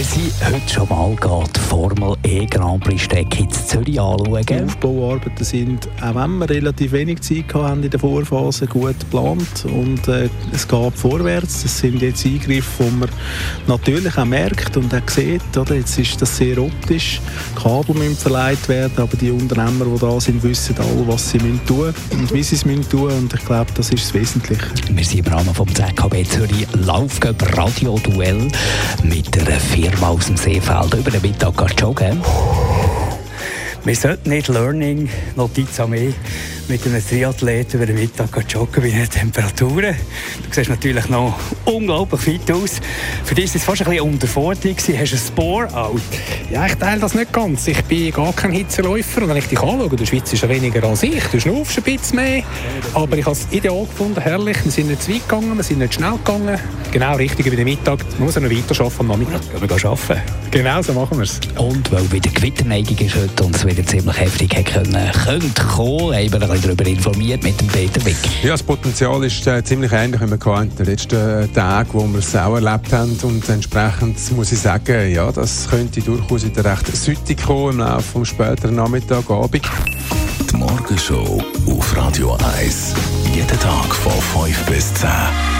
Wir sind heute schon mal die Formel E Grand Prix Strecke in Zürich anschauen. Die Aufbauarbeiten sind, auch wenn wir relativ wenig Zeit hatten in der Vorphase, gut geplant und äh, es geht vorwärts. Das sind jetzt Eingriffe, die man natürlich auch merkt und auch sieht. Oder? Jetzt ist das sehr optisch. Kabel müssen verleiht werden, aber die Unternehmer, die da sind, wissen alle, was sie müssen tun und wie sie es müssen tun und ich glaube, das ist das Wesentliche. Wir sind im Rahmen vom ZKB Zürich Laufgab Radio Duell mit einer Firma aus dem Seefeld über den Mittag joggen. Wir sollten nicht Learning Notiz Armee mit einem Triathlet über den Mittag joggen bei den Temperaturen. Du siehst natürlich noch unglaublich fit aus. Für dich war es fast ein bisschen Unterforderung. Hast du ein Spore-out? Ja, ich teile das nicht ganz. Ich bin gar kein Hitzeläufer. Und wenn ich dich anschaue, du schwitzt ja weniger als ich. Du schnaufst ein bisschen mehr. Aber ich habe es ideal gefunden, herrlich. Wir sind nicht zu weit gegangen, wir sind nicht schnell gegangen. Genau richtig wie den Mittag. Man muss ja noch weiter arbeiten am Nachmittag. Ja, wir gehen arbeiten. Genau, so machen wir es. Und weil wieder Gewitterneigung ist heute und es wieder ziemlich heftig hat können, könnte kommen, haben wir darüber informiert mit dem Peter Wick. Ja, das Potenzial ist äh, ziemlich ähnlich, wie wir in den letzten Tagen, wo wir es auch erlebt haben. Und entsprechend muss ich sagen, ja, das könnte durchaus in der recht Südung kommen im Laufe des späteren Nachmittag, Abend. Die Morgenshow auf Radio 1. Jeden Tag von 5 bis 10.